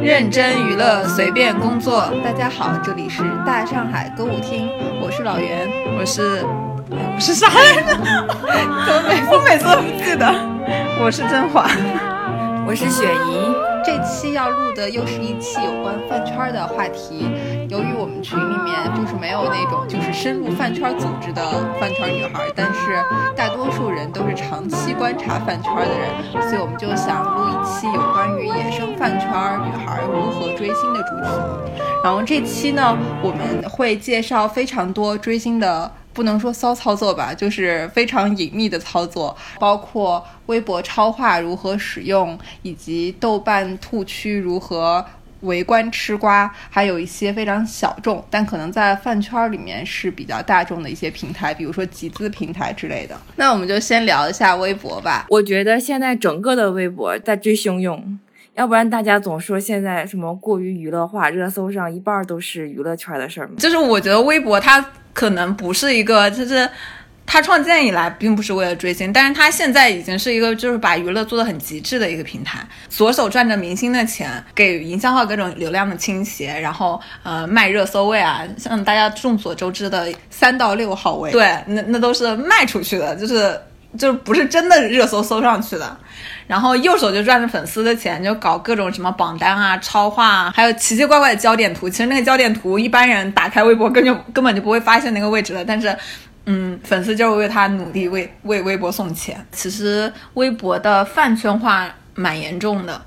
认真娱乐，随便工作。大家好，这里是大上海歌舞厅，我是老袁，我是我是啥来着？我每次都不记得。我是甄嬛，我是雪姨。这期要录的又是一期有关饭圈的话题。由于我们群里面就是没有那种就是深入饭圈组织的饭圈女孩，但是大多数人都是长期观察饭圈的人，所以我们就想录一期有关于野生饭圈女孩如何追星的主题。然后这期呢，我们会介绍非常多追星的。不能说骚操作吧，就是非常隐秘的操作，包括微博超话如何使用，以及豆瓣兔区如何围观吃瓜，还有一些非常小众但可能在饭圈里面是比较大众的一些平台，比如说集资平台之类的。那我们就先聊一下微博吧。我觉得现在整个的微博在追汹涌，要不然大家总说现在什么过于娱乐化，热搜上一半都是娱乐圈的事儿吗？就是我觉得微博它。可能不是一个，就是他创建以来并不是为了追星，但是他现在已经是一个就是把娱乐做的很极致的一个平台，左手赚着明星的钱，给营销号各种流量的倾斜，然后呃卖热搜位啊，像大家众所周知的三到六号位，对，那那都是卖出去的，就是就不是真的热搜搜上去的。然后右手就赚着粉丝的钱，就搞各种什么榜单啊、超话啊，还有奇奇怪怪的焦点图。其实那个焦点图，一般人打开微博根本根本就不会发现那个位置的。但是，嗯，粉丝就是为他努力，为为微博送钱。其实微博的饭圈化蛮严重的，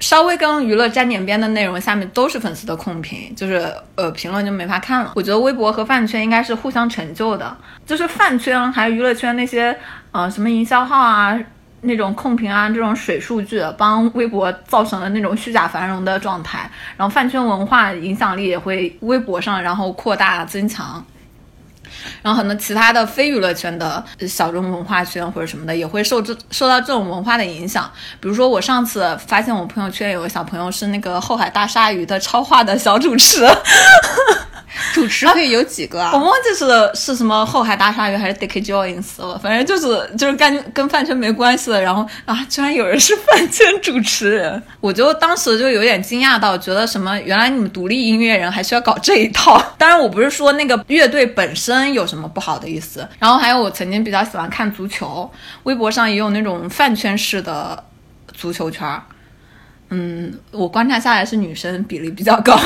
稍微跟娱乐沾点边的内容，下面都是粉丝的控评，就是呃评论就没法看了。我觉得微博和饭圈应该是互相成就的，就是饭圈还有娱乐圈那些呃什么营销号啊。那种控评啊，这种水数据帮微博造成了那种虚假繁荣的状态，然后饭圈文化影响力也会微博上然后扩大增强，然后很多其他的非娱乐圈的小众文化圈或者什么的也会受这受到这种文化的影响。比如说我上次发现我朋友圈有个小朋友是那个后海大鲨鱼的超话的小主持。主持可以有几个啊？我忘记是是什么后海大鲨鱼还是 Dicky Jones 了，反正就是就是跟跟饭圈没关系的。然后啊，居然有人是饭圈主持人，我就当时就有点惊讶到，觉得什么原来你们独立音乐人还需要搞这一套。当然我不是说那个乐队本身有什么不好的意思。然后还有我曾经比较喜欢看足球，微博上也有那种饭圈式的足球圈儿。嗯，我观察下来是女生比例比较高。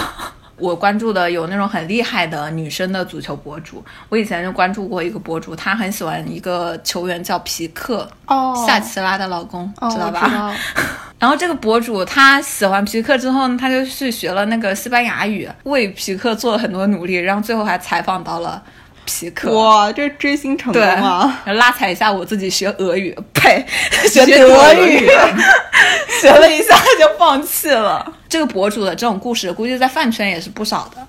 我关注的有那种很厉害的女生的足球博主，我以前就关注过一个博主，她很喜欢一个球员叫皮克，哦，夏奇拉的老公，知道吧？然后这个博主他喜欢皮克之后呢，他就去学了那个西班牙语，为皮克做了很多努力，然后最后还采访到了。皮克哇，这追星成功啊！拉踩一下我自己学俄语，呸，学德语，学了一下就放弃了。这个博主的这种故事，估计在饭圈也是不少的。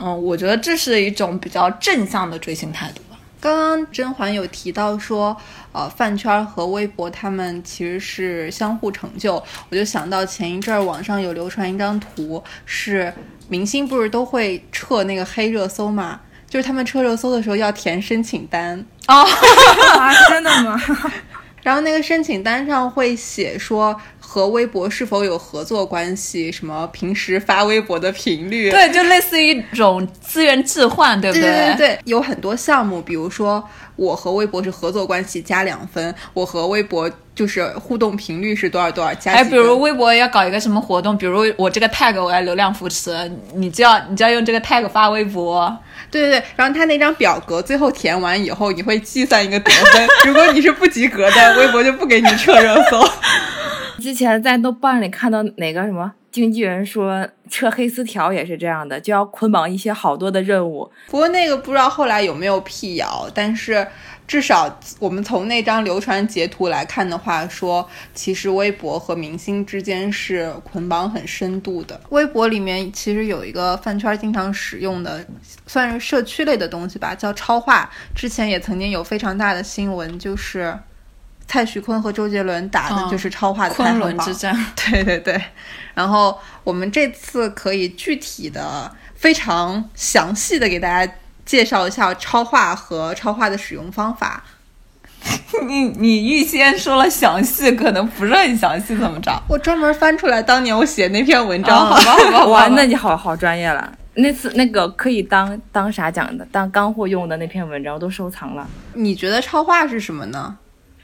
嗯，我觉得这是一种比较正向的追星态度吧。刚刚甄嬛有提到说，呃，饭圈和微博他们其实是相互成就，我就想到前一阵儿网上有流传一张图，是明星不是都会撤那个黑热搜嘛？就是他们车热搜的时候要填申请单哦，真的吗？然后那个申请单上会写说和微博是否有合作关系，什么平时发微博的频率，对，就类似于一种资源置换，对不对？对对对，有很多项目，比如说我和微博是合作关系加两分，我和微博。就是互动频率是多少多少加？哎，比如微博要搞一个什么活动，比如我这个 tag 我要流量扶持，你就要你就要用这个 tag 发微博。对对对，然后他那张表格最后填完以后，你会计算一个得分，如果你是不及格的，微博就不给你撤热搜。之前在豆瓣里看到哪个什么经纪人说撤黑丝条也是这样的，就要捆绑一些好多的任务。不过那个不知道后来有没有辟谣，但是。至少我们从那张流传截图来看的话，说其实微博和明星之间是捆绑很深度的。微博里面其实有一个饭圈经常使用的，算是社区类的东西吧，叫超话。之前也曾经有非常大的新闻，就是蔡徐坤和周杰伦打的就是超话的昆仑之战。对对对。然后我们这次可以具体的、非常详细的给大家。介绍一下超话和超话的使用方法。你你预先说了详细，可能不是很详细，怎么着？我专门翻出来当年我写那篇文章，好吧，好吧，哇，那你好好专业了。那次那个可以当当啥讲的，当干货用的那篇文章我都收藏了。你觉得超话是什么呢？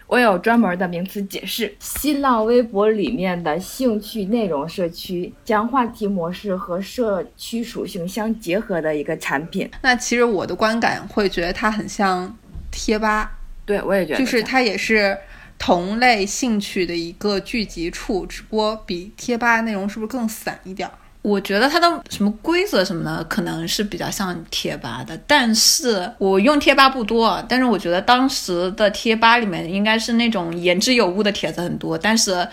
我有专门的名词解释：新浪微博里面的兴趣内容社区，将话题模式和社区属性相结合的一个产品。那其实我的观感会觉得它很像贴吧，对我也觉得，就是它也是同类兴趣的一个聚集处，只不过比贴吧内容是不是更散一点？我觉得它的什么规则什么的，可能是比较像贴吧的，但是我用贴吧不多，但是我觉得当时的贴吧里面应该是那种言之有物的帖子很多，但是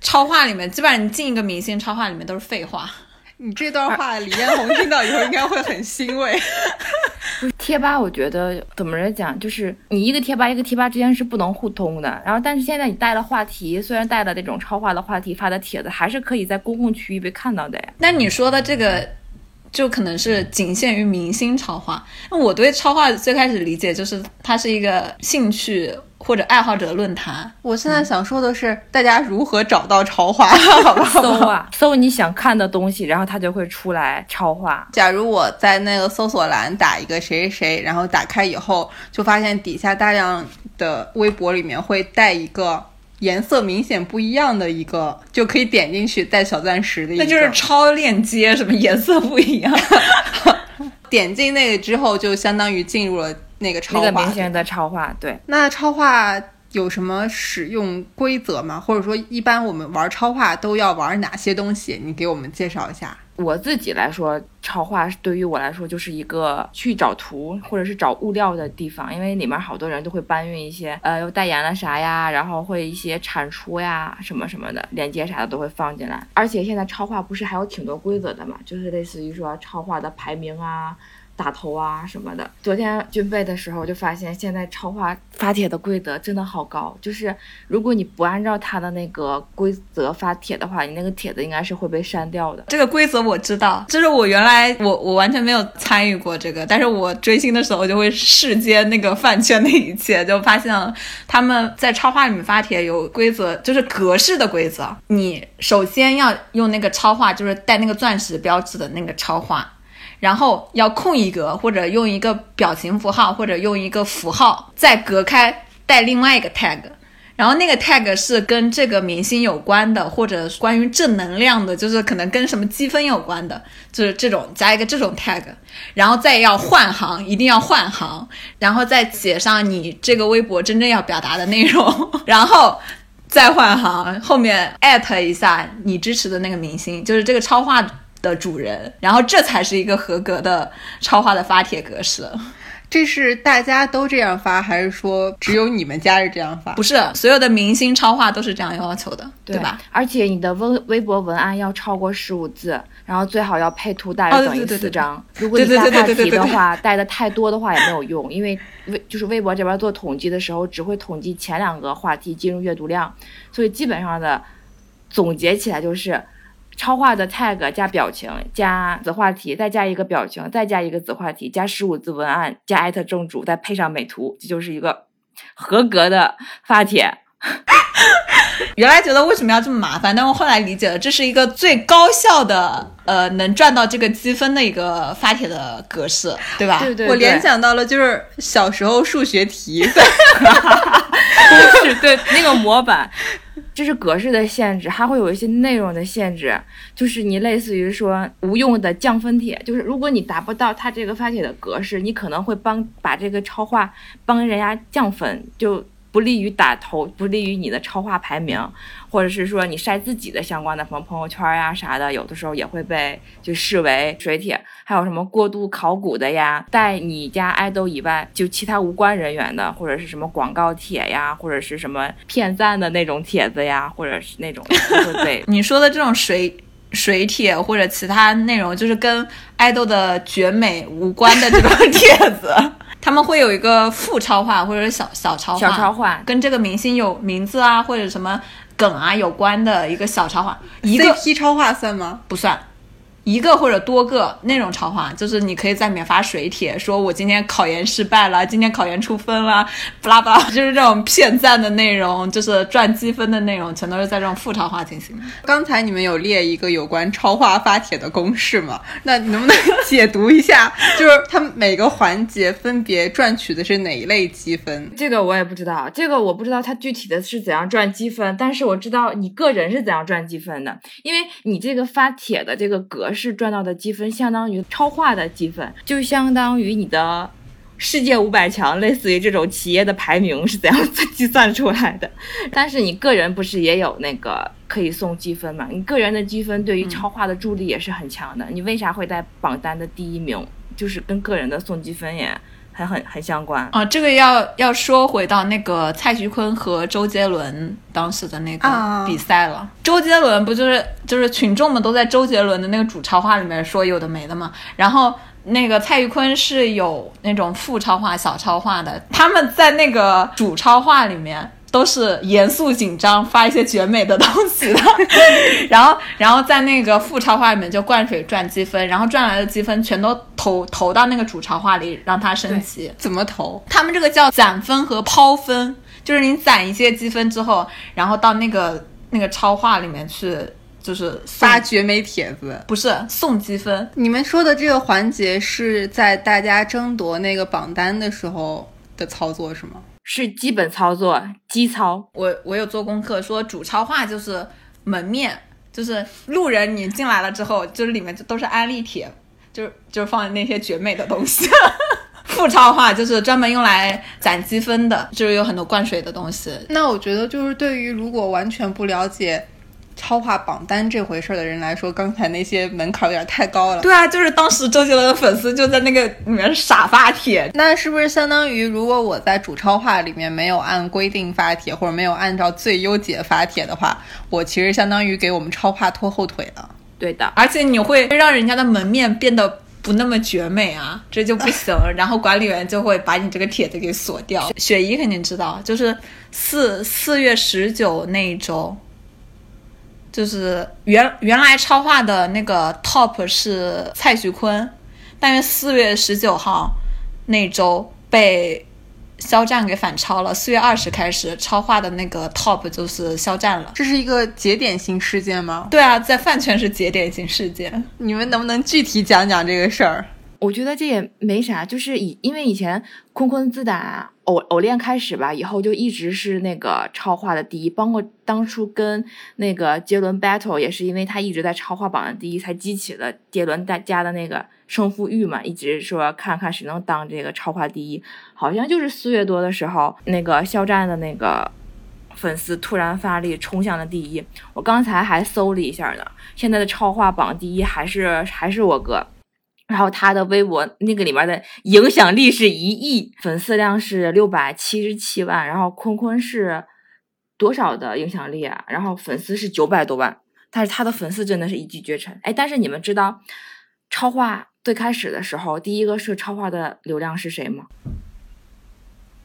超话里面基本上你进一个明星超话里面都是废话。你这段话，李彦宏听到以后应该会很欣慰。不是贴吧，我觉得怎么着讲，就是你一个贴吧一个贴吧之间是不能互通的。然后，但是现在你带了话题，虽然带了那种超话的话题发的帖子，还是可以在公共区域被看到的呀。那你说的这个，就可能是仅限于明星超话。那我对超话最开始理解就是它是一个兴趣。或者爱好者论坛，我现在想说的是，大家如何找到超话？好吧，搜啊，搜你想看的东西，然后它就会出来超话。假如我在那个搜索栏打一个谁谁谁，然后打开以后，就发现底下大量的微博里面会带一个颜色明显不一样的一个，就可以点进去带小钻石的，那就是 超链接，什么颜色不一样？点进那个之后，就相当于进入了。那个超那个明星的超话，对。那超话有什么使用规则吗？或者说，一般我们玩超话都要玩哪些东西？你给我们介绍一下。我自己来说，超话对于我来说就是一个去找图或者是找物料的地方，因为里面好多人都会搬运一些，呃，又代言了啥呀，然后会一些产出呀，什么什么的，链接啥的都会放进来。而且现在超话不是还有挺多规则的嘛？就是类似于说超话的排名啊。打头啊什么的。昨天军备的时候就发现，现在超话发帖的规则真的好高。就是如果你不按照他的那个规则发帖的话，你那个帖子应该是会被删掉的。这个规则我知道，就是我原来我我完全没有参与过这个，但是我追星的时候就会视接那个饭圈的一切，就发现他们在超话里面发帖有规则，就是格式的规则。你首先要用那个超话，就是带那个钻石标志的那个超话。然后要空一格，或者用一个表情符号，或者用一个符号再隔开带另外一个 tag，然后那个 tag 是跟这个明星有关的，或者关于正能量的，就是可能跟什么积分有关的，就是这种加一个这种 tag，然后再要换行，一定要换行，然后再写上你这个微博真正要表达的内容，然后再换行，后面艾特一下你支持的那个明星，就是这个超话。的主人，然后这才是一个合格的超话的发帖格式。这是大家都这样发，还是说只有你们家是这样发？不是，所有的明星超话都是这样要求的，对吧？而且你的微微博文案要超过十五字，然后最好要配图大于等于四张。如果你大话题的话，带的太多的话也没有用，因为微就是微博这边做统计的时候，只会统计前两个话题进入阅读量，所以基本上的总结起来就是。超话的 tag 加表情加子话题，再加一个表情，再加一个子话题，加十五字文案，加艾特正主，再配上美图，这就是一个合格的发帖。原来觉得为什么要这么麻烦，但我后来理解了，这是一个最高效的，呃，能赚到这个积分的一个发帖的格式，对吧？对对。对我联想到了就是小时候数学题，是对那个模板。这是格式的限制，还会有一些内容的限制，就是你类似于说无用的降分帖，就是如果你达不到他这个发帖的格式，你可能会帮把这个超话帮人家降分，就。不利于打头，不利于你的超话排名，或者是说你晒自己的相关的什么朋友圈呀啥的，有的时候也会被就视为水帖。还有什么过度考古的呀，带你家爱豆以外就其他无关人员的，或者是什么广告帖呀，或者是什么骗赞的那种帖子呀，或者是那种会被 你说的这种水水帖或者其他内容，就是跟爱豆的绝美无关的这种帖子。他们会有一个副超话或者小小超话，小超话。跟这个明星有名字啊或者什么梗啊有关的一个小超话，一个 CP 超话算吗？不算，一个或者多个那种超话，就是你可以在里面发水帖，说我今天考研失败了，今天考研出分了，巴拉巴拉，就是这种骗赞的内容，就是赚积分的内容，全都是在这种副超话进行的。刚才你们有列一个有关超话发帖的公式吗？那你能不能解读一下？就是他们每个环节分别赚取的是哪一类积分？这个我也不知道，这个我不知道它具体的是怎样赚积分，但是我知道你个人是怎样赚积分的，因为你这个发帖的这个格式赚到的积分，相当于超话的积分，就相当于你的世界五百强，类似于这种企业的排名是怎样计算出来的。但是你个人不是也有那个可以送积分嘛？你个人的积分对于超话的助力也是很强的。你为啥会在榜单的第一名？就是跟个人的送积分也还很很相关。啊，这个要要说回到那个蔡徐坤和周杰伦当时的那啊个比赛了。周杰伦不就是就是群众们都在周杰伦的那个主超话里面说有的没的嘛，然后。那个蔡徐坤是有那种副超话、小超话的，他们在那个主超话里面都是严肃紧张，发一些绝美的东西的，然后然后在那个副超话里面就灌水赚积分，然后赚来的积分全都投投到那个主超话里，让它升级。怎么投？他们这个叫攒分和抛分，就是你攒一些积分之后，然后到那个那个超话里面去，就是发绝美帖子。不是送积分，你们说的这个环节是在大家争夺那个榜单的时候的操作是吗？是基本操作，基操。我我有做功课，说主超话就是门面，就是路人你进来了之后，就是里面就都是安利帖，就是就是放那些绝美的东西。副超话就是专门用来攒积分的，就是有很多灌水的东西。那我觉得就是对于如果完全不了解超话榜单这回事儿的人来说，刚才那些门槛有点太高了。对啊，就是当时周杰伦的粉丝就在那个里面傻发帖，那是不是相当于，如果我在主超话里面没有按规定发帖，或者没有按照最优解发帖的话，我其实相当于给我们超话拖后腿了。对的，而且你会让人家的门面变得不那么绝美啊，这就不行。然后管理员就会把你这个帖子给锁掉。雪姨肯定知道，就是四四月十九那一周，就是原原来超话的那个 top 是蔡徐坤，但是四月十九号那周被肖战给反超了。四月二十开始，超话的那个 top 就是肖战了。这是一个节点性事件吗？对啊，在饭圈是节点性事件。你们能不能具体讲讲这个事儿？我觉得这也没啥，就是以因为以前坤坤自打偶偶练开始吧，以后就一直是那个超话的第一，包括当初跟那个杰伦 battle 也是因为他一直在超话榜的第一，才激起了杰伦大家的那个胜负欲嘛，一直说看看谁能当这个超话第一。好像就是四月多的时候，那个肖战的那个粉丝突然发力冲向了第一。我刚才还搜了一下呢，现在的超话榜第一还是还是我哥。然后他的微博那个里面的影响力是一亿，粉丝量是六百七十七万，然后坤坤是多少的影响力啊？然后粉丝是九百多万，但是他的粉丝真的是一骑绝尘。哎，但是你们知道超话最开始的时候，第一个是超话的流量是谁吗？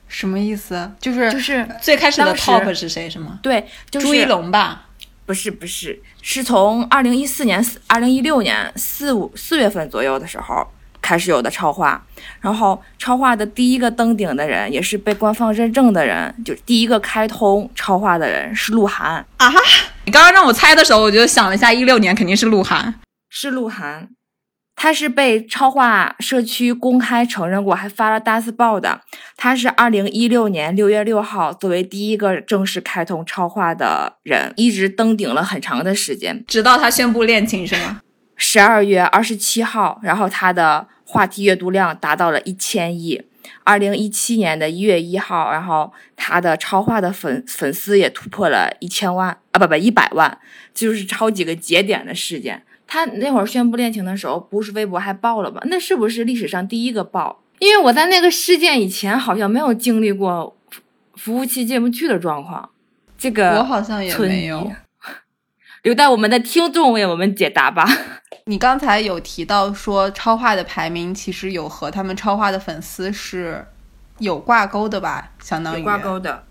什么意思？就是就是最开始的 top 是谁？是吗？对，就是朱一龙吧？不是不是，是从二零一四年、二零一六年四五四月份左右的时候开始有的超话，然后超话的第一个登顶的人，也是被官方认证的人，就第一个开通超话的人是鹿晗，啊哈！你刚刚让我猜的时候，我就想了一下，一六年肯定是鹿晗。是鹿晗，他是被超话社区公开承认过，还发了大字报的。他是二零一六年六月六号作为第一个正式开通超话的人，一直登顶了很长的时间。直到他宣布恋情是吗？十二月二十七号，然后他的话题阅读量达到了一千亿。二零一七年的一月一号，然后他的超话的粉粉丝也突破了一千万啊，不不一百万，就是超几个节点的事件。他那会儿宣布恋情的时候，不是微博还爆了吗？那是不是历史上第一个爆？因为我在那个事件以前好像没有经历过服服务器进不去的状况。这个我好像也没有。留待我们的听众为我们解答吧。你刚才有提到说超话的排名其实有和他们超话的粉丝是有挂钩的吧？相当于挂钩的。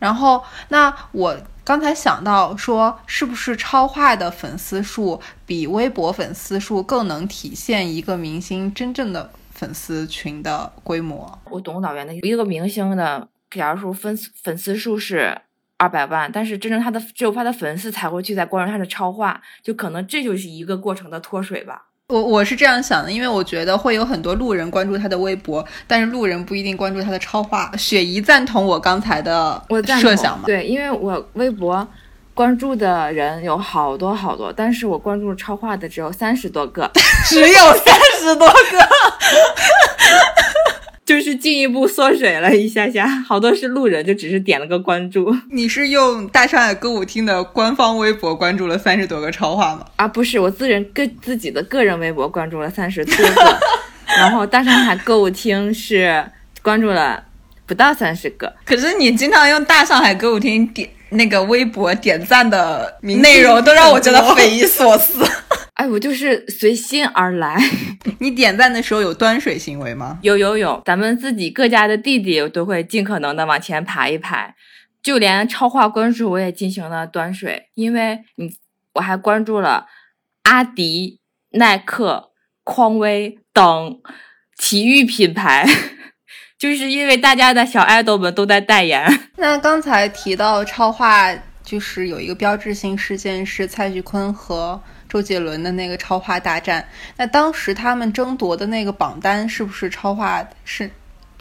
然后，那我刚才想到说，是不是超话的粉丝数比微博粉丝数更能体现一个明星真正的粉丝群的规模？我懂导演的一个明星的，假如说粉丝粉丝数是二百万，但是真正他的只有他的粉丝才会去在关注他的超话，就可能这就是一个过程的脱水吧。我我是这样想的，因为我觉得会有很多路人关注他的微博，但是路人不一定关注他的超话。雪姨赞同我刚才的设想吗？对，因为我微博关注的人有好多好多，但是我关注超话的只有三十多个，只有三十多个。就是进一步缩水了一下下，好多是路人，就只是点了个关注 你是用大上海歌舞厅的官方微博关注了三十多个超话吗？啊，不是我自人个自己的个人微博关注了三十多个，然后大上海歌舞厅是关注了不到三十个，可是你经常用大上海歌舞厅点那个微博点赞的内容，都让我觉得匪夷所思。哎，我就是随心而来。你点赞的时候有端水行为吗？有有有，咱们自己各家的弟弟都会尽可能的往前排一排，就连超话关注我也进行了端水，因为你我还关注了阿迪、耐克、匡威等体育品牌，就是因为大家的小爱豆们都在代言。那刚才提到超话，就是有一个标志性事件是蔡徐坤和周杰伦的那个超话大战。那当时他们争夺的那个榜单是不是超话是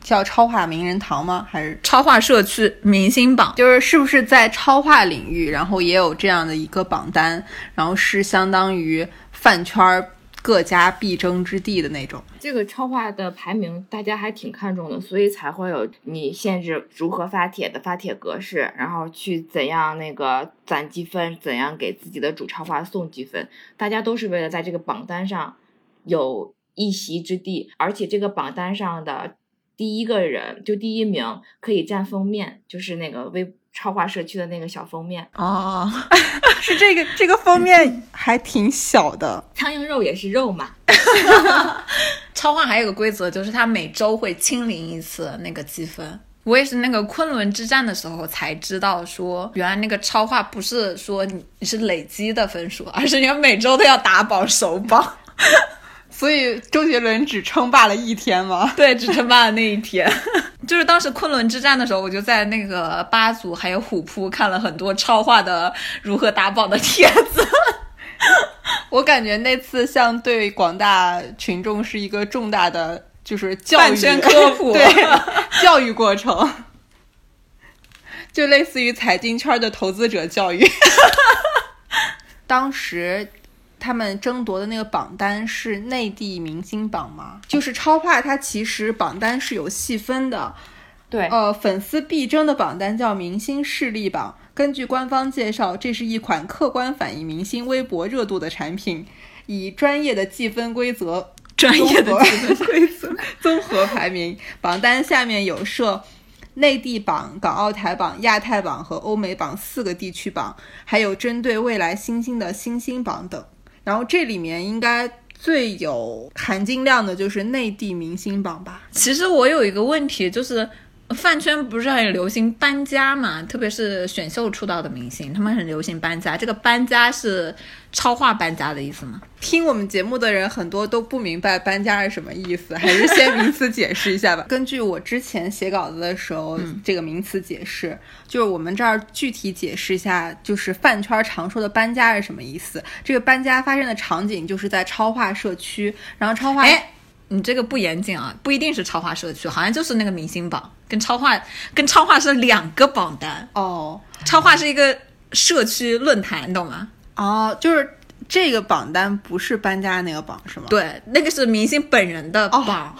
叫超话名人堂吗？还是超话社区明星榜，就是是不是在超话领域，然后也有这样的一个榜单，然后是相当于饭圈儿各家必争之地的那种？这个超话的排名大家还挺看重的，所以才会有你限制如何发帖的发帖格式，然后去怎样那个攒积分，怎样给自己的主超话送积分，大家都是为了在这个榜单上有一席之地，而且这个榜单上的第一个人就第一名可以占封面，就是那个微超话社区的那个小封面，哦，是这个这个封面还挺小的，苍蝇肉也是肉嘛。超话还有个规则，就是它每周会清零一次那个积分。我也是那个昆仑之战的时候才知道说，原来那个超话不是说你你是累积的分数，而是你每周都要打榜首榜。所以周杰伦只称霸了一天吗？对，只称霸了那一天。就是当时昆仑之战的时候，我就在那个八组还有虎扑看了很多超话的如何打榜的帖子。我感觉那次像对广大群众是一个重大的就是教育科普 对教育过程，就类似于财经圈的投资者教育。当时他们争夺的那个榜单是内地明星榜吗？就是超话，它其实榜单是有细分的。对，呃，粉丝必争的榜单叫明星势力榜。根据官方介绍，这是一款客观反映明星微博热度的产品，以专业的计分规则、专业的综合积分规则。综合排名。榜单下面有设内地榜、港澳台榜、亚太榜和欧美榜四个地区榜，还有针对未来新兴的新兴榜等。然后这里面应该最有含金量的就是内地明星榜吧？其实我有一个问题，就是饭圈不是很流行搬家嘛，特别是选秀出道的明星，他们很流行搬家。这个搬家是超话搬家的意思吗？听我们节目的人很多都不明白搬家是什么意思，还是先名词解释一下吧。根据我之前写稿子的时候，这个名词解释，就是我们这儿具体解释一下，就是饭圈常说的搬家是什么意思。这个搬家发生的场景就是在超话社区，然后超话哎，你这个不严谨啊，不一定是超话社区，好像就是那个明星榜，跟超话跟超话是两个榜单。哦超话是一个社区论坛，你懂吗？哦，就是这个榜单不是搬家那个榜是吗？，对，那个是明星本人的榜。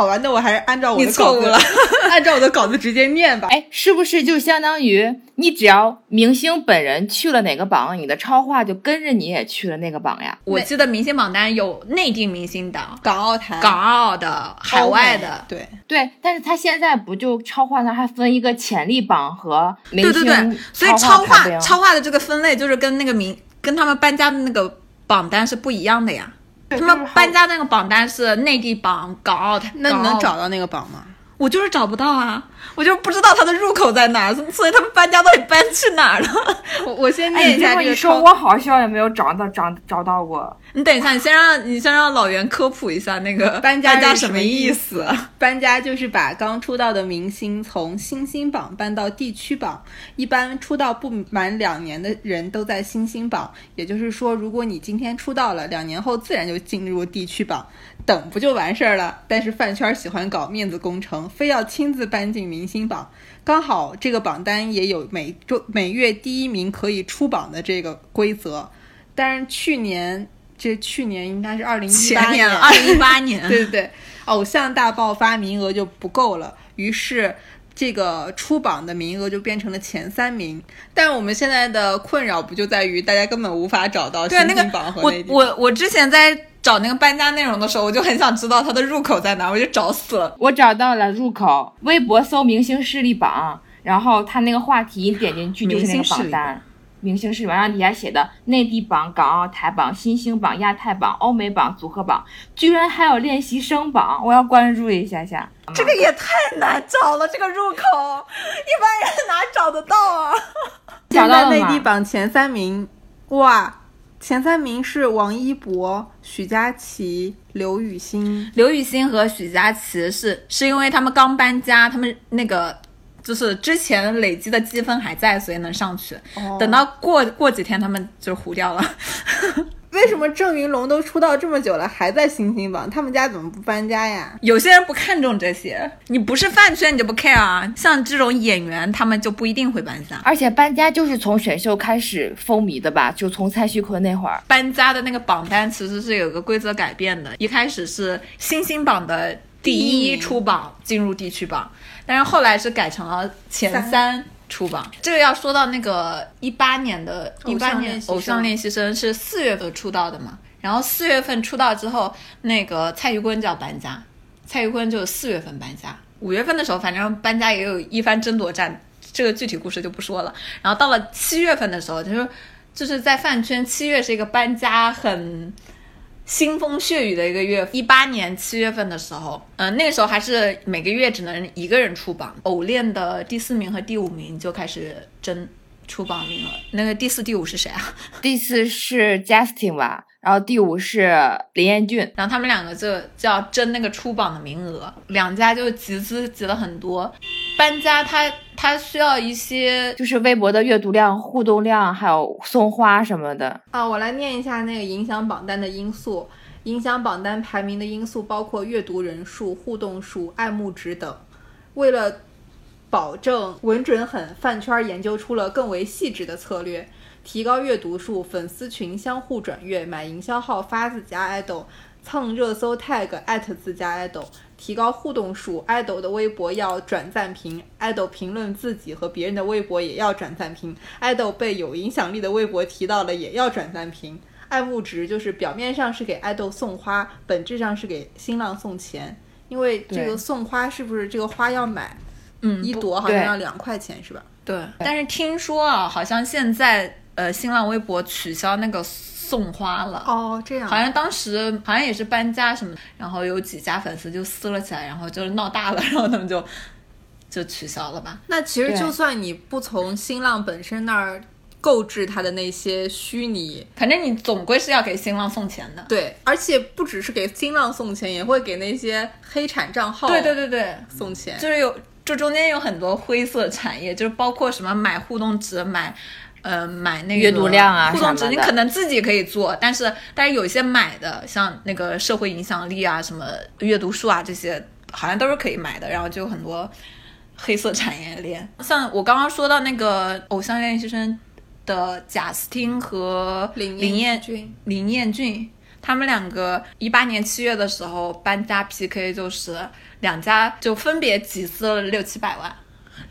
好吧，那我还是按照我的你错稿子误了，按照我的稿子直接念吧。哎，是不是就相当于你只要明星本人去了哪个榜，你的超话就跟着你也去了那个榜呀？我记得明星榜单有内地明星的、港澳台、港澳的、海外的。对。对，但是他现在不就超话那还分一个潜力榜和明对星对对，所以超超话超话的这个分类就是跟那个明跟他们搬家的那个榜单是不一样的呀。他们搬家那个榜单是内地榜、港澳台，那你能找到那个榜吗？我就是找不到啊。我就不知道它的入口在哪儿，所以他们搬家到底搬去哪儿了？我我先哎，念一下你这个超我好像也没有找到找找到过。你等一下，你先让你先让老袁科普一下那个搬家家什么意思？搬家就是把刚出道的明星从新星榜搬到地区榜。一般出道不满两年的人都在新星榜，也就是说，如果你今天出道了，两年后自然就进入地区榜，等不就完事儿了？但是饭圈喜欢搞面子工程，非要亲自搬进明星榜。刚好这个榜单也有每周每月第一名可以出榜的这个规则，但是去年这去年应该是二零一八前年二零一八年，对对对，偶像大爆发名额就不够了，于是这个出榜的名额就变成了前三名。但我们现在的困扰不就在于大家根本无法找到新星榜和我我我之前在找那个搬家内容的时候，我就很想知道它的入口在哪，我就找死了。我找到了入口，微博搜明星势力榜，然后它那个话题点进去就是那个明星榜单。明星势力榜，然后底下写的内地榜、港澳台榜、新兴榜、亚太榜、欧美榜、组合榜，居然还有练习生榜，我要关注一下下。这个也太难找了，这个入口一般人哪找得到啊？找到了现在内地？榜前三名，哇，前三名是王一博、许佳琪、刘雨欣。刘雨欣和许佳琪是是因为他们刚搬家，他们那个就是之前累积的积分还在，所以能上去。哦等到过过几天，他们就糊掉了。为什么郑云龙都出道这么久了还在新星榜？他们家怎么不搬家呀？有些人不看重这些，你不是饭圈你就不 care 啊。像这种演员，他们就不一定会搬家。而且搬家就是从选秀开始风靡的吧？就从蔡徐坤那会儿。搬家的那个榜单其实是有个规则改变的，一开始是新星榜的第第一出榜进入地区榜，但是后来是改成了前三三出吧。这个要说到那个一八年的，一八年偶像练习生是四月份出道的嘛，然后四月份出道之后，那个蔡徐坤就要搬家，蔡徐坤就四月份搬家，五月份的时候反正搬家也有一番争夺战，这个具体故事就不说了。然后到了七月份的时候，就是就是在饭圈，七月是一个搬家很腥风血雨的一个月。一八年七月份的时候，嗯、那个时候还是每个月只能一个人出榜，偶练的第四名和第五名就开始争出榜名额。那个第四、第五是谁啊？第四是 Justin 吧，然后第五是林彦俊。然后他们两个就就要争那个出榜的名额，两家就集资集了很多。搬家他他需要一些就是微博的阅读量、互动量，还有送花什么的。啊，我来念一下那个影响榜单的因素。影响榜单排名的因素包括阅读人数、互动数、爱慕值等。为了保证稳准狠，饭圈研究出了更为细致的策略，提高阅读数，粉丝群相互转阅，买营销号发自家 idol，蹭热搜 tag 艾特自家 idol，提高互动数，idol 的微博要转赞评，idol 评论自己和别人的微博也要转赞评，idol 被有影响力的微博提到了也要转赞评。爱慕值就是表面上是给爱豆送花，本质上是给新浪送钱，因为这个送花是不是这个花要买嗯一朵好像要两块钱是吧？对，但是听说啊，好像现在呃新浪微博取消那个送花了。哦，这样好像当时好像也是搬家什么的，然后有几家粉丝就撕了起来，然后就闹大了，然后他们就就取消了吧。那其实就算你不从新浪本身那儿购置它的那些虚拟，反正你总归是要给新浪送钱的。对，而且不只是给新浪送钱，也会给那些黑产账号对对对对，送钱。就是有这中间有很多灰色产业，就是包括什么买互动值、买呃买那个阅读量啊互动值你可能自己可以做，但是但是有一些买的，像那个社会影响力啊、什么阅读数啊这些，好像都是可以买的，然后就有很多黑色产业链。像我刚刚说到那个偶像练习生的贾斯汀和林林彦俊林彦俊，他们两个一八年七月的时候搬家 PK，就是两家就分别集资了六七百万。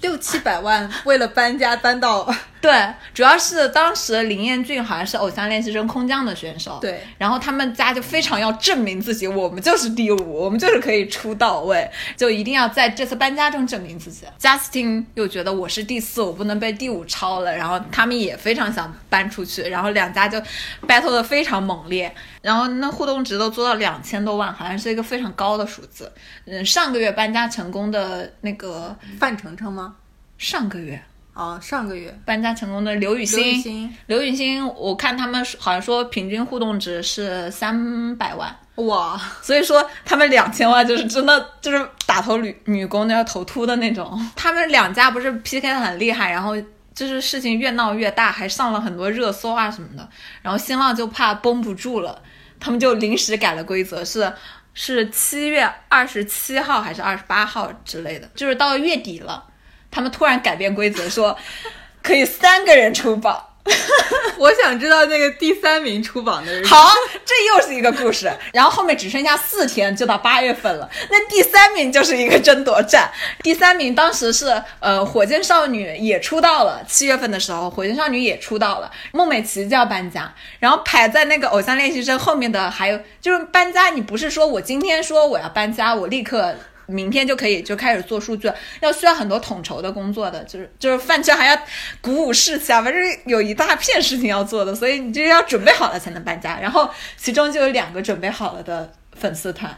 六七百万为了搬家搬到对，主要是当时林彦俊好像是偶像练习生空降的选手，对，然后他们家就非常要证明自己，我们就是第五，我们就是可以出道位，就一定要在这次搬家中证明自己。Justin 又觉得我是第四，我不能被第五超了，然后他们也非常想搬出去，然后两家就 battle 的非常猛烈，然后那互动值都做到两千多万，好像是一个非常高的数字。嗯，上个月搬家成功的那个范丞丞吗？上个月。哦，上个月。搬家成功的刘雨欣，刘雨欣，我看他们好像说平均互动值是三百万，哇，所以说他们两千万就是真的 就是打头女女工的要头秃的那种。他们两家不是 PK 的很厉害，然后就是事情越闹越大，还上了很多热搜啊什么的。然后新浪就怕绷不住了，他们就临时改了规则，是是七月二十七号还是二十八号之类的，就是到月底了，他们突然改变规则说 可以三个人出榜。我想知道那个第三名出榜的人。好，这又是一个故事。然后后面只剩下四天就到八月份了，那第三名就是一个争夺战。第三名当时是呃火箭少女也出道了，七月份的时候火箭少女也出道了，孟美岐就要搬家，然后排在那个偶像练习生后面的还有就是搬家，你不是说我今天说我要搬家，我立刻。明天就可以就开始做数据，要需要很多统筹的工作的，就是就是饭圈还要鼓舞士气啊，反正有一大片事情要做的，所以你就要准备好了才能搬家。然后其中就有两个准备好了的粉丝团，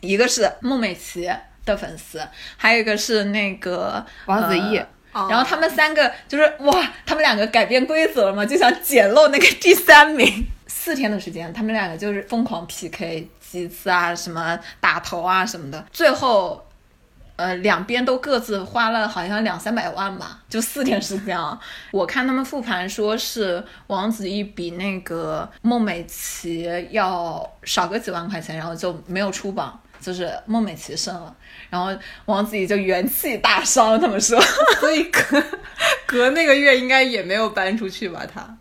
一个是孟美岐的粉丝，还有一个是那个王子异呃然后他们三个就是哇，他们两个改变规则了嘛，就想捡漏那个第三名。四天的时间，他们两个就是疯狂 PK 几次啊，什么打头啊什么的，最后。呃，两边都各自花了好像两三百万吧，就四天时间啊。我看他们复盘说是王子异比那个孟美岐要少个几万块钱，然后就没有出榜，就是孟美岐胜了，然后王子异就元气大伤，他们说。所以隔隔那个月应该也没有搬出去吧？他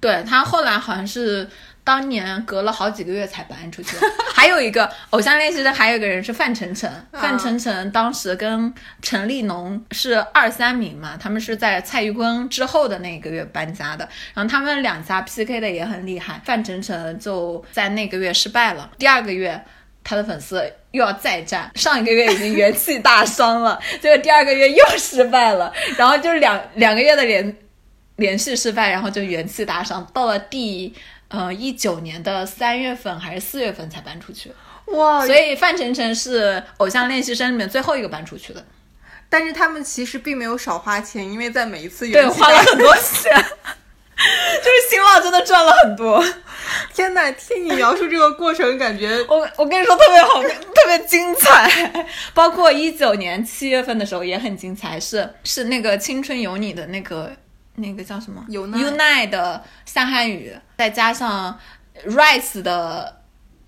对他后来好像是当年隔了好几个月才搬出去。还有一个偶像练习生，还有一个人是范丞丞。范丞丞当时跟陈立农是二三名嘛，他们是在蔡徐坤之后的那个月搬家的。然后他们两家 PK 的也很厉害，范丞丞就在那个月失败了，第二个月。他的粉丝又要再战，上一个月已经元气大伤了，结果第二个月又失败了，然后就是两两个月的连连续失败，然后就元气大伤，到了第呃一九年的三月份还是四月份才搬出去，哇。所以范丞丞是偶像练习生里面最后一个搬出去的，但是他们其实并没有少花钱，因为在每一次对，花了很多钱，就是新浪真的赚了很多。天呐，听你描述这个过程，感觉我我跟你说特别好，特别精彩，包括一九年七月份的时候也很精彩，是是那个《青春有你》的那个那个叫什么有奈 U Nine 的夏汉语，再加上 Rice 的。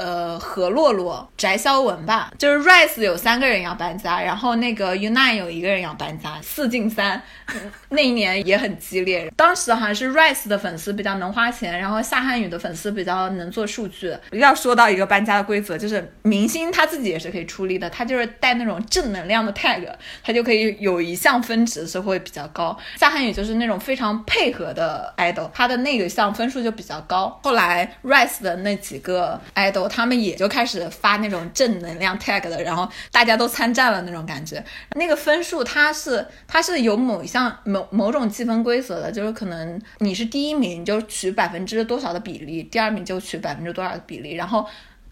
呃，何洛洛、翟潇闻吧，就是 Rise 有三个人要搬家，然后那个 Unite 有一个人要搬家，四进三，那一年也很激烈。当时好像是 Rise 的粉丝比较能花钱，然后夏汉语的粉丝比较能做数据。要说到一个搬家的规则，就是明星他自己也是可以出力的，他就是带那种正能量的 tag，他就可以有一项分值是会比较高。夏汉语就是那种非常配合的 idol，他的那个项分数就比较高。后来 Rise 的那几个 idol，他们也就开始发那种正能量 tag 了，然后大家都参战了那种感觉。那个分数它是它是有某一项某某种积分规则的，就是可能你是第一名，你就取百分之多少的比例，第二名就取百分之多少的比例，然后。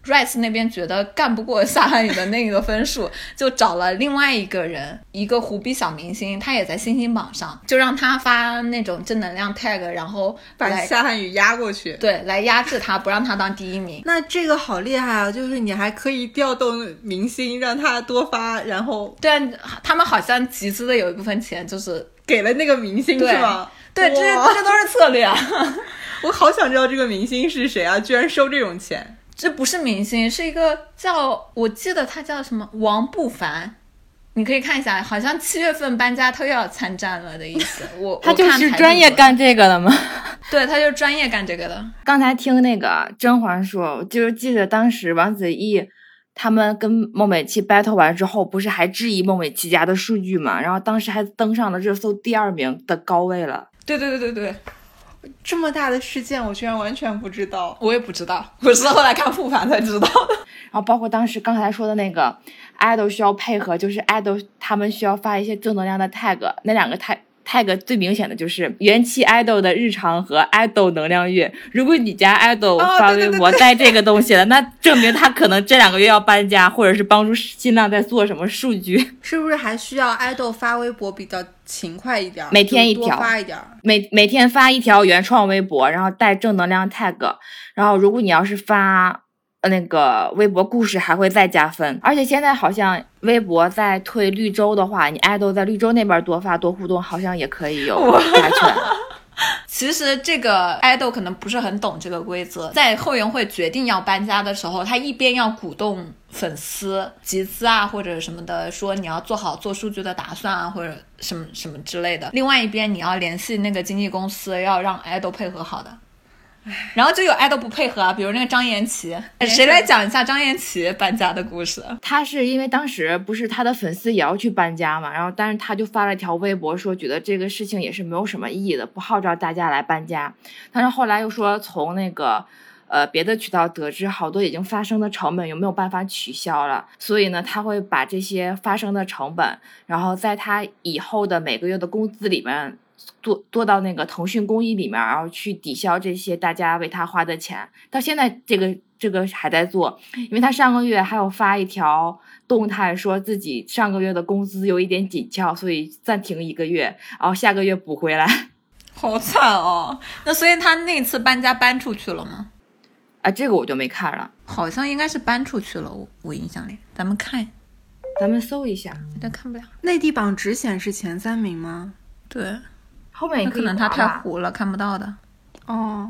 Rice 那边觉得干不过夏汉语的那个分数，就找了另外一个人，一个胡逼小明星，他也在星星榜上，就让他发那种正能量 tag，然后把来夏汉语压过去。对来压制他，不让他当第一名。那这个好厉害啊！就是你还可以调动明星，让他多发，然后对啊，他们好像集资的有一部分钱就是给了那个明星对是吗？对，这这都是策略啊。我好想知道这个明星是谁啊！居然收这种钱。这不是明星，是一个叫我记得他叫什么王不凡，你可以看一下，好像七月份搬家他又要参战了的意思。我他就是专业干这个的吗？对，他就是专业干这个的。刚才听那个甄嬛说，就是记得当时王子异他们跟孟美岐 battle 完之后，不是还质疑孟美岐家的数据嘛？然后当时还登上了热搜第二名的高位了。对对对对对，这么大的事件，我居然完全不知道。我也不知道，我是后来看复盘才知道的。然后包括当时刚才说的那个 idol 需要配合，就是 idol 他们需要发一些正能量的 tag，那两个 tag。tag 最明显的就是元气 idol 的日常和 idol 能量月。如果你家 idol 发微博带这个东西了，那证明他可能这两个月要搬家，或者是帮助新浪在做什么数据。是不是还需要 idol 发微博比较勤快一点？每天一条，发一点。每每天发一条原创微博，然后带正能量 tag。然后如果你要是发。呃，那个微博故事还会再加分，而且现在好像微博在推绿洲的话，你爱豆在绿洲那边多发多互动，好像也可以有加权。其实这个爱豆可能不是很懂这个规则，在后援会决定要搬家的时候，他一边要鼓动粉丝集资啊或者什么的，说你要做好做数据的打算啊或者什么什么之类的，另外一边你要联系那个经纪公司，要让爱豆配合好的。然后就有爱豆不配合啊，比如那个张颜齐，谁来讲一下张颜齐搬家的故事？他是因为当时不是他的粉丝也要去搬家嘛，然后但是他就发了一条微博说，觉得这个事情也是没有什么意义的，不号召大家来搬家。但是后来又说从那个呃别的渠道得知，好多已经发生的成本有没有办法取消了，所以呢他会把这些发生的成本，然后在他以后的每个月的工资里面。做做到那个腾讯公益里面，然后去抵消这些大家为他花的钱。到现在这个这个还在做，因为他上个月还有发一条动态，说自己上个月的工资有一点紧俏，所以暂停一个月，然后下个月补回来。好惨哦！那所以他那次搬家搬出去了吗？啊，这个我就没看了，好像应该是搬出去了。我我印象里，咱们看，咱们搜一下，但看不了。内地榜只显示前三名吗？对。后面也可能他太糊了，看不到的。哦，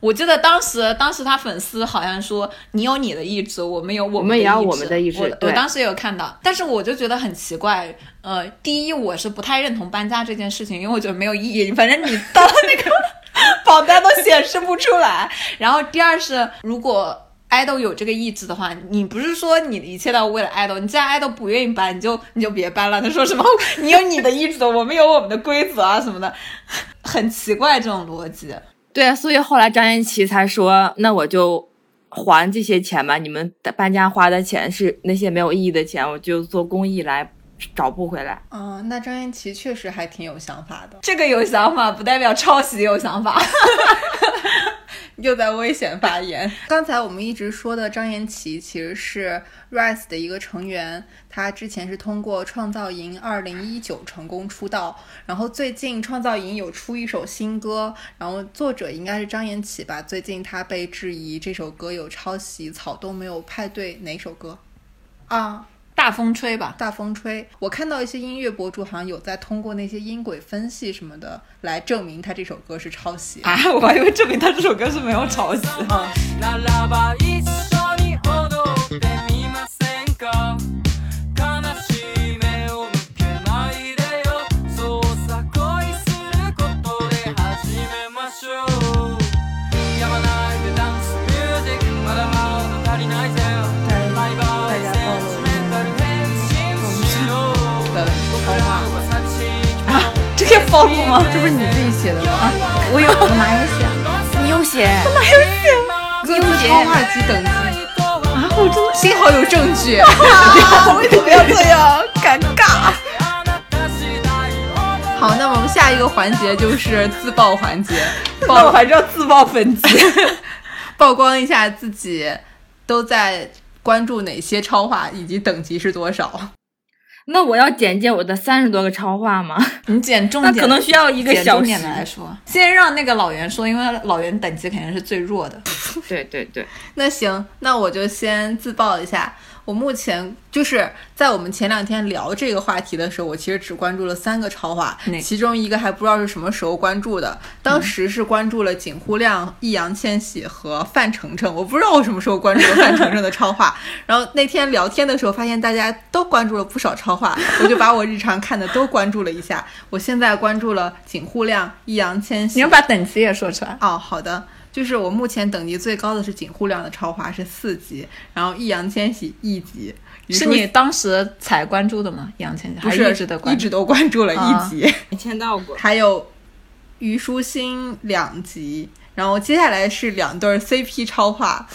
我记得当时，当时他粉丝好像说：“你有你的意志，我们有我们也要我们的意志。”我我当时也有看到，但是我就觉得很奇怪。呃，第一，我是不太认同搬家这件事情，因为我觉得没有意义。反正你到了那个 榜单都显示不出来。然后第二是，如果。爱豆有这个意志的话，你不是说你一切都要为了爱豆？你既然爱豆不愿意搬，你就你就别搬了。他说什么？你有你的意志的，我们有我们的规则啊什么的，很奇怪这种逻辑。对啊，所以后来张延琪才说，那我就还这些钱吧。你们搬家花的钱是那些没有意义的钱，我就做公益来找不回来。嗯，那张延琪确实还挺有想法的。这个有想法不代表抄袭有想法。又在危险发言。刚才我们一直说的张延齐其实是 Rise 的一个成员，他之前是通过创造营2019成功出道，然后最近创造营有出一首新歌，然后作者应该是张延齐吧。最近他被质疑这首歌有抄袭《草东没有派对》哪首歌啊？大风吹吧，大风吹。我看到一些音乐博主好像有在通过那些音轨分析什么的来证明他这首歌是抄袭啊，我还以为证明他这首歌是没有抄袭啊。暴露吗？这不是你自己写的吗？我有，我哪有写？你有写？我哪有写？你有写？超话级等级啊！我真的幸好有证据。为什么要这样？尴尬。好，那我们下一个环节就是自爆环节。那我还是要自爆粉级，曝光一下自己都在关注哪些超话，以及等级是多少。那我要简介我的三十多个超话吗？你简重点，那可能需要一个小时来说。先让那个老袁说，因为老袁等级肯定是最弱的。对 对对，那行，那我就先自曝一下。我目前就是在我们前两天聊这个话题的时候，我其实只关注了三个超话，其中一个还不知道是什么时候关注的。当时是关注了景户亮、易烊千玺和范丞丞，我不知道我什么时候关注了范丞丞的超话。然后那天聊天的时候，发现大家都关注了不少超话，我就把我日常看的都关注了一下。我现在关注了景户亮、易烊千玺。你要把等级也说出来哦。好的。就是我目前等级最高的是井户亮的超话是四级，然后易烊千玺一级，是你当时才关注的吗？易烊千玺还不是一直的关注？一直都关注了啊一级，没签到过。还有虞书欣两级，然后接下来是两对儿 CP 超话，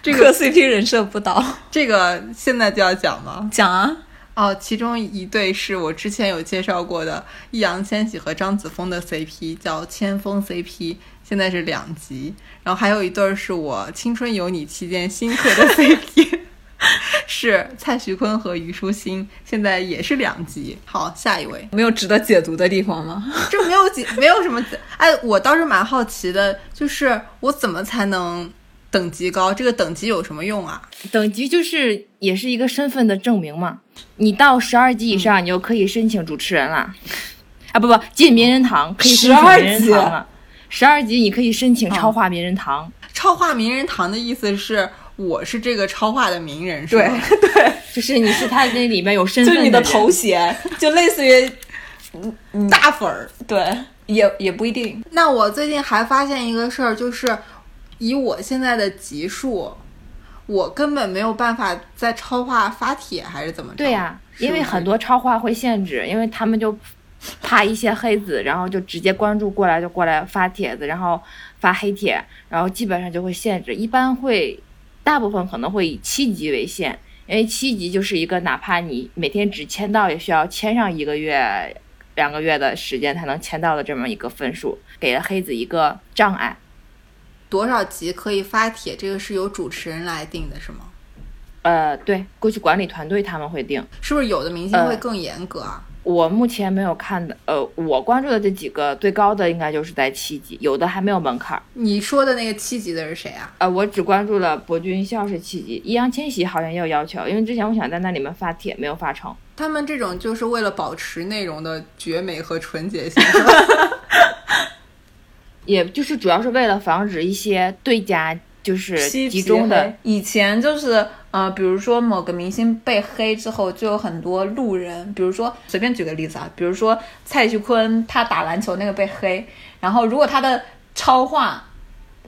这 磕个 CP 人设不倒，这个现在就要讲吗？讲啊，哦，其中一对是我之前有介绍过的易烊千玺和张子枫的 CP，叫千峰 CP，现在是两集。然后还有一对儿是我《青春有你》期间新磕的 CP，是蔡徐坤和虞书欣，现在也是两集。好，下一位，没有值得解读的地方吗？这没有解没有什么解，哎，我倒是蛮好奇的，就是我怎么才能等级高？这个等级有什么用啊？等级就是也是一个身份的证明嘛。你到十二级以上，你就可以申请主持人了。啊，不不，进名人堂可以申请名人堂了。十二级你可以申请超话名人堂，超话名人堂的意思是我是这个超话的名人，是对？对，就是你是他那里面有身份就是你的头衔，就类似于大粉儿。对，也也不一定。那我最近还发现一个事儿，就是以我现在的级数，我根本没有办法在超话发帖，还是怎么着？对呀、因为很多超话会限制，因为他们就怕一些黑子，然后就直接关注过来就过来发帖子，然后发黑帖，然后基本上就会限制，一般会大部分可能会以七级为限，因为七级就是一个哪怕你每天只签到，也需要签上一个月、两个月的时间才能签到的这么一个分数，给了黑子一个障碍。多少集可以发帖，这个是由主持人来定的，是吗？呃，对，过去管理团队他们会定。是不是有的明星呃会更严格啊？我目前没有看的，呃，我关注的这几个最高的应该就是在七级，有的还没有门槛儿。你说的那个七级的是谁啊？呃，我只关注了博君笑是七级，易烊千玺好像也有要求，因为之前我想在那里面发帖，没有发成。他们这种就是为了保持内容的绝美和纯洁性？也就是主要是为了防止一些对家就是嬉皮集中的，以前就是呃，比如说某个明星被黑之后，就有很多路人，比如说随便举个例子啊，比如说蔡徐坤他打篮球那个被黑，然后如果他的超话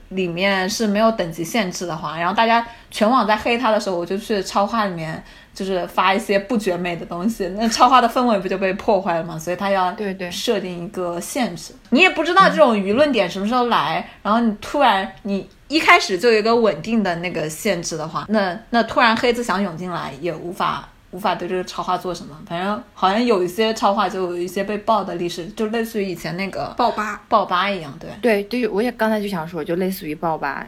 里面是没有等级限制的话，然后大家全网在黑他的时候，我就去超话里面就是发一些不绝美的东西，那超话的氛围不就被破坏了吗？所以他要对对设定一个限制，你也不知道这种舆论点什么时候来，然后你突然你一开始就有一个稳定的那个限制的话，那那突然黑子想涌进来也无法。无法对这个超话做什么，反正好像有一些超话就有一些被爆的历史，就类似于以前那个爆吧。爆吧一样，对。对对，我也刚才就想说，就类似于爆吧，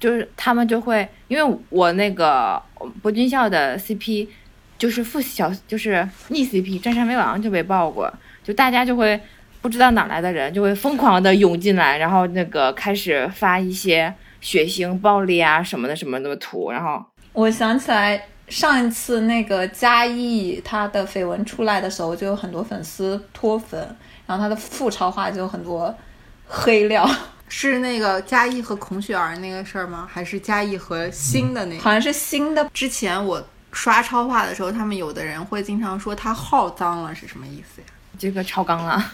就是他们就会，因为我那个博君校的 CP 就是副小就是逆 CP，占山为王就被爆过，就大家就会不知道哪来的人就会疯狂的涌进来，然后那个开始发一些血腥暴力啊什么的什么的图，然后我想起来上一次那个嘉译他的绯闻出来的时候，就有很多粉丝脱粉，然后他的副超话就有很多黑料，是那个嘉义和孔雪儿那个事儿吗？还是嘉义和新的那个？好像是新的。之前我刷超话的时候，他们有的人会经常说他号脏了，是什么意思呀？这个超纲了。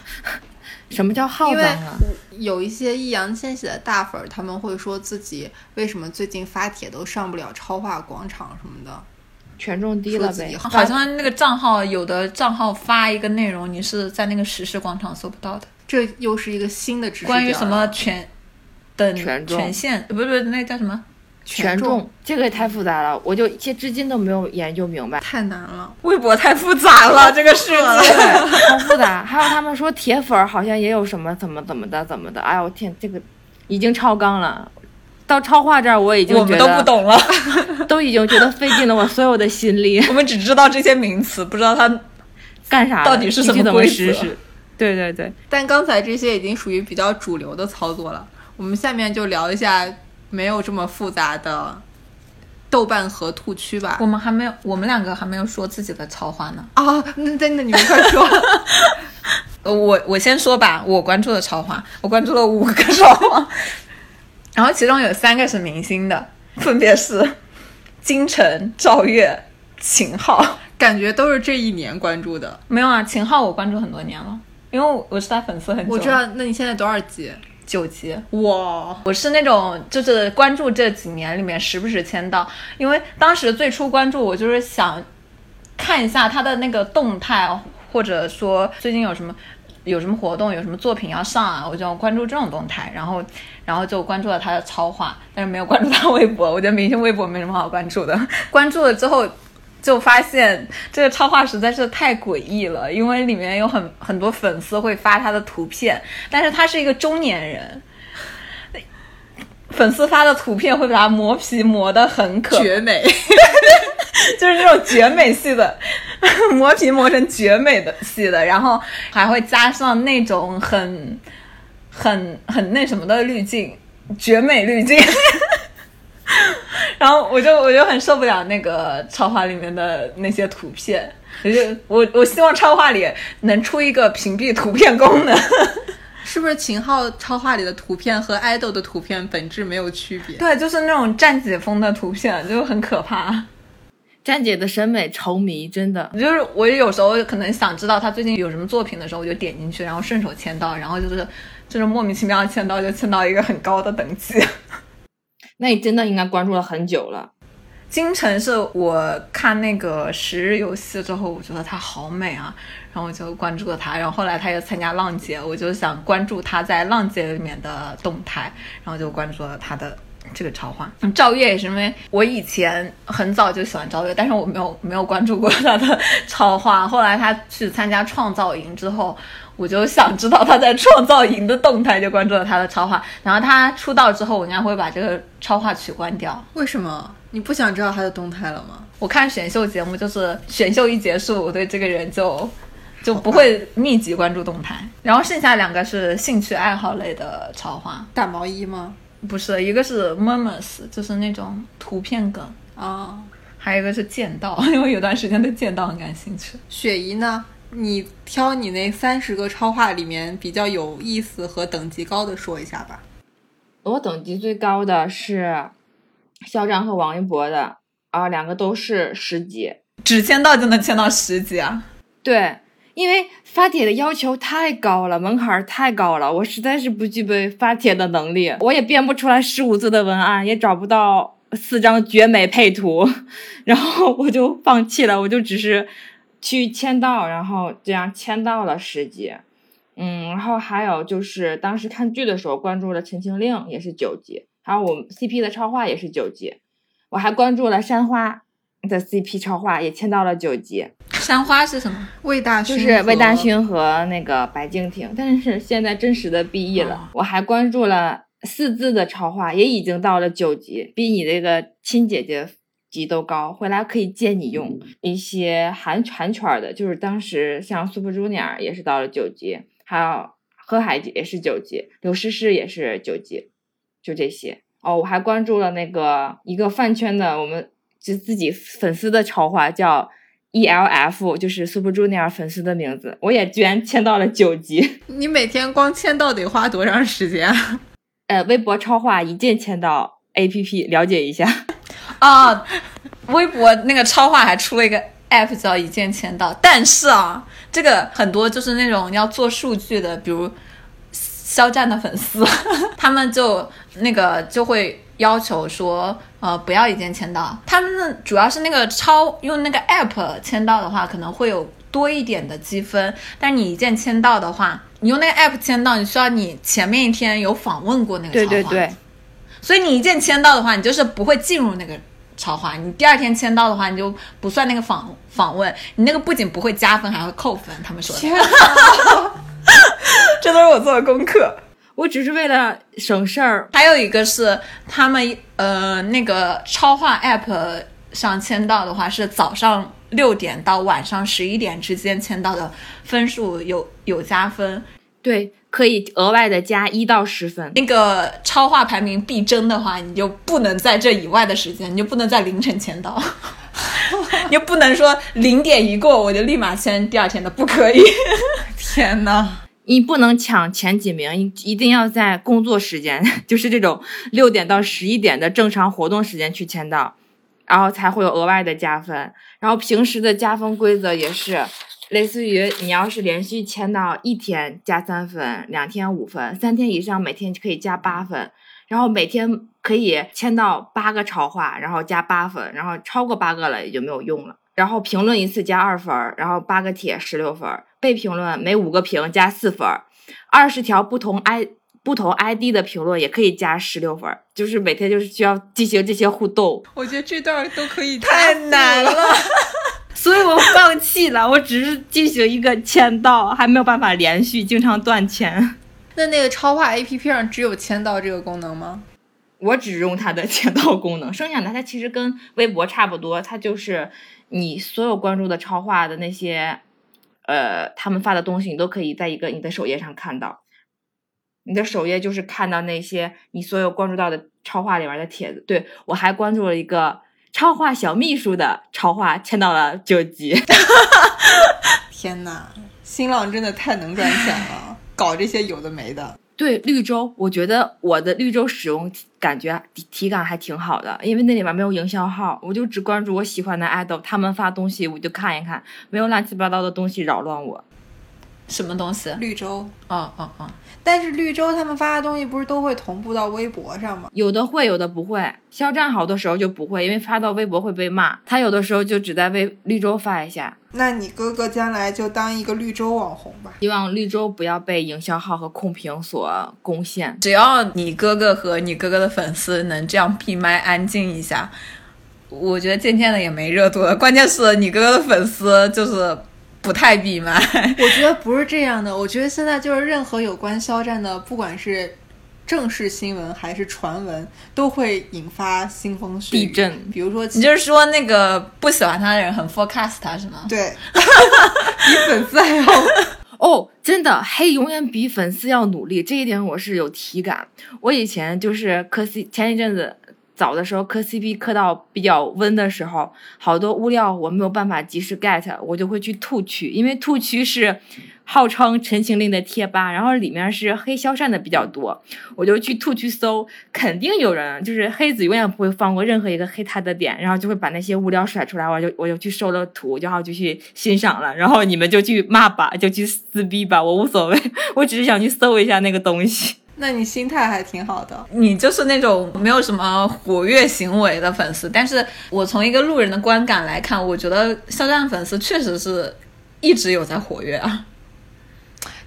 什么叫号因为脏啊？有一些易烊千玺的大粉儿，他们会说自己为什么最近发帖都上不了超话广场什么的。权重低了呗。好像那个账号有的账号发一个内容，你是在那个实时广场搜不到的。这又是一个新的知识关于什么权等权重权限，不是不是那叫什么？权重这个也太复杂了，我就现至今都没有研究明白。太难了。微博太复杂了，这个世界。好复杂。还有他们说铁粉儿好像也有什么怎么怎么的怎么的，哎呦我天，这个已经超纲了。到超话这儿，我已经我们都不懂了，都已经觉得费尽了我所有的心力，我们只知道这些名词，不知道它干啥到底是怎么规则实施？对对对，但刚才这些已经属于比较主流的操作了。我们下面就聊一下没有这么复杂的豆瓣和兔区吧。我们还没有，我们两个还没有说自己的超话呢。啊，那真的你们快说。呃，我我先说吧，我关注的超话，我关注了五个超话，然后其中有三个是明星的，分别是金晨、赵月、秦昊。感觉都是这一年关注的。没有啊，秦昊我关注很多年了，因为我我是他粉丝很久。我知道，那你现在多少集？九级，哇！我是那种就是关注这几年里面时不时签到，因为当时最初关注我就是想看一下他的那个动态，或者说最近有什么有什么活动，有什么作品要上啊，我就关注这种动态，然后然后就关注了他的超话，但是没有关注他微博，我觉得明星微博没什么好关注的，关注了之后。就发现这个超话实在是太诡异了，因为里面有很很多粉丝会发他的图片，但是他是一个中年人，粉丝发的图片会把他磨皮磨得很可绝美，就是那种绝美系的，磨皮磨成绝美的系的，然后还会加上那种很很很那什么的滤镜，绝美滤镜。然后我就我就很受不了那个超话里面的那些图片，我就我我希望超话里能出一个屏蔽图片功能，是不是秦昊超话里的图片和爱豆的图片本质没有区别？对，就是那种站姐风的图片，就很可怕。站姐的审美超迷，真的，就是我有时候可能想知道他最近有什么作品的时候，我就点进去，然后顺手签到，然后就是就是莫名其妙签到就签到一个很高的等级。那你真的应该关注了很久了。金晨是我看那个十日游戏之后，我觉得她好美啊，然后我就关注了她。然后后来她又参加浪姐，我就想关注她在浪姐里面的动态，然后就关注了她的这个超话。赵月也是因为我以前很早就喜欢赵月，但是我没有没有关注过她的 超话。后来她去参加创造营之后。我就想知道他在创造营的动态，就关注了他的超话。然后他出道之后，我应该会把这个超话取关掉。为什么？你不想知道他的动态了吗？我看选秀节目，就是选秀一结束，我对这个人就就不会密集关注动态。然后剩下两个是兴趣爱好类的超话。打毛衣吗？不是，一个是 murmurs，就是那种图片梗啊，还有一个是剑道，因为有段时间对剑道很感兴趣。雪姨呢？你挑你那三十个超话里面比较有意思和等级高的说一下吧。我等级最高的是肖战和王一博的啊，两个都是十级，只签到就能签到十级啊？对，因为发帖的要求太高了，门槛太高了，我实在是不具备发帖的能力，我也编不出来十五字的文案，也找不到四张绝美配图，然后我就放弃了，我就只是。去签到，然后这样签到了十级，嗯，然后还有就是当时看剧的时候关注了《陈情令》，也是九级，还有我们 CP 的超话也是九级，我还关注了山花的 CP 超话，也签到了九级。山花是什么？魏大勋就是魏大勋和那个白敬亭，但是现在真实的 B E 了。我还关注了四字的超话，也已经到了九级，比你这个亲姐姐。级都高，回来可以借你用一些韩韩圈的，就是当时像 Super Junior 也是到了九级，还有何海也是九级，刘诗诗也是九级，就这些哦。我还关注了那个一个饭圈的，我们就自己粉丝的超话叫 ELF，就是 Super Junior 粉丝的名字，我也居然签到了九级。你每天光签到得花多长时间？呃，微博超话一键签到 APP，了解一下。啊，微博那个超话还出了一个 app 叫一键签到，但是啊，这个很多就是那种要做数据的，比如肖战的粉丝，他们就那个就会要求说，呃，不要一键签到。他们主要是那个超用那个 app 签到的话，可能会有多一点的积分，但是你一键签到的话，你用那个 app 签到，你需要你前面一天有访问过那个对对对，所以你一键签到的话，你就是不会进入那个。超话，你第二天签到的话，你就不算那个访访问，你那个不仅不会加分，还会扣分。他们说的，这都是我做的功课。我只是为了省事儿。还有一个是他们呃那个超话 app 上签到的话，是早上六点到晚上十一点之间签到的分数有有加分。对。可以额外的加一到十分。那个超话排名必争的话，你就不能在这以外的时间，你就不能在凌晨签到，你就不能说零点一过我就立马签第二天的，不可以。天呐，你不能抢前几名，一定要在工作时间，就是这种六点到十一点的正常活动时间去签到，然后才会有额外的加分。然后平时的加分规则也是。类似于你要是连续签到一天加三分，两天五分，三天以上每天可以加八分，然后每天可以签到八个超话，然后加八分，然后超过八个了也就没有用了。然后评论一次加二分，然后八个帖十六分，被评论每五个评加四分，二十条不同 i 不同 ID 的评论也可以加十六分，就是每天就是需要进行这些互动。我觉得这段都可以太难了。所以我放弃了，我只是进行一个签到，还没有办法连续，经常断签。那那个超话 APP 上只有签到这个功能吗？我只用它的签到功能，剩下的它其实跟微博差不多，它就是你所有关注的超话的那些，呃，他们发的东西，你都可以在一个你的首页上看到。你的首页就是看到那些你所有关注到的超话里面的帖子。对我还关注了一个超话小秘书的超话，签到了九级。天呐，新浪真的太能赚钱了，搞这些有的没的。对绿洲，我觉得我的绿洲使用感觉体体感还挺好的，因为那里面没有营销号，我就只关注我喜欢的 idol，他们发东西我就看一看，没有乱七八糟的东西扰乱我。什么东西？绿洲，哦哦哦，但是绿洲他们发的东西不是都会同步到微博上吗？有的会，有的不会。肖战好多时候就不会，因为发到微博会被骂。他有的时候就只在微绿洲发一下。那你哥哥将来就当一个绿洲网红吧。希望绿洲不要被营销号和控评所攻陷。只要你哥哥和你哥哥的粉丝能这样闭麦安静一下，我觉得渐渐的也没热度了。关键是你哥哥的粉丝就是。不太闭麦，我觉得不是这样的。我觉得现在就是任何有关肖战的，不管是正式新闻还是传闻，都会引发腥风血雨、地震。比如说，你就是说那个不喜欢他的人很 forecast 他是吗？对，比粉丝还要 哦，真的黑永远比粉丝要努力，这一点我是有体感。我以前就是磕 C，前一阵子。早的时候磕 CP 磕到比较温的时候，好多物料我没有办法及时 get，我就会去兔区，因为兔区是号称陈情令的贴吧，然后里面是黑肖战的比较多，我就去兔区搜，肯定有人就是黑子永远不会放过任何一个黑他的点，然后就会把那些物料甩出来，我就我就去收了图，然后就去欣赏了，然后你们就去骂吧，就去撕逼吧，我无所谓，我只是想去搜一下那个东西。那你心态还挺好的，你就是那种没有什么活跃行为的粉丝。但是我从一个路人的观感来看，我觉得肖战粉丝确实是一直有在活跃啊。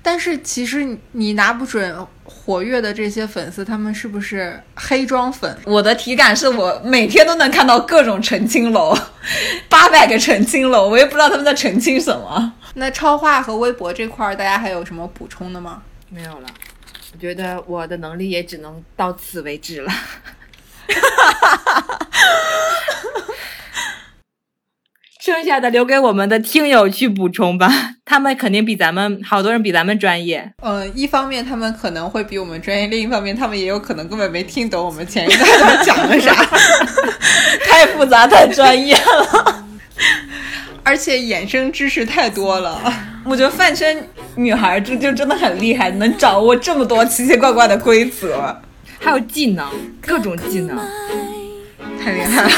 但是其实你拿不准活跃的这些粉丝，他们是不是黑装粉？我的体感是我每天都能看到各种澄清楼，八百个澄清楼，我也不知道他们在澄清什么。那超话和微博这块，大家还有什么补充的吗？没有了。我觉得我的能力也只能到此为止了，剩下的留给我们的听友去补充吧，他们肯定比咱们好多人比咱们专业。嗯，一方面他们可能会比我们专业，另一方面他们也有可能根本没听懂我们前一段讲的啥，太复杂太专业了，而且衍生知识太多了。我觉得饭圈女孩这就真的很厉害，能掌握这么多奇奇怪怪的规则，还有技能，各种技能，太厉害了。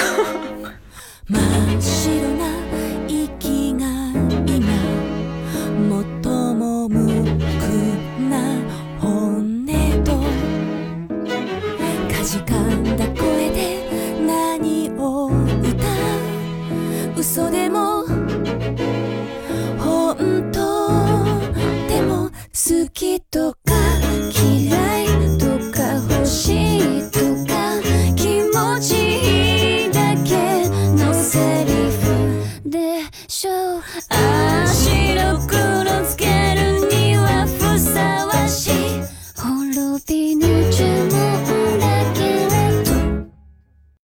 嘘でも本当でも好きとか。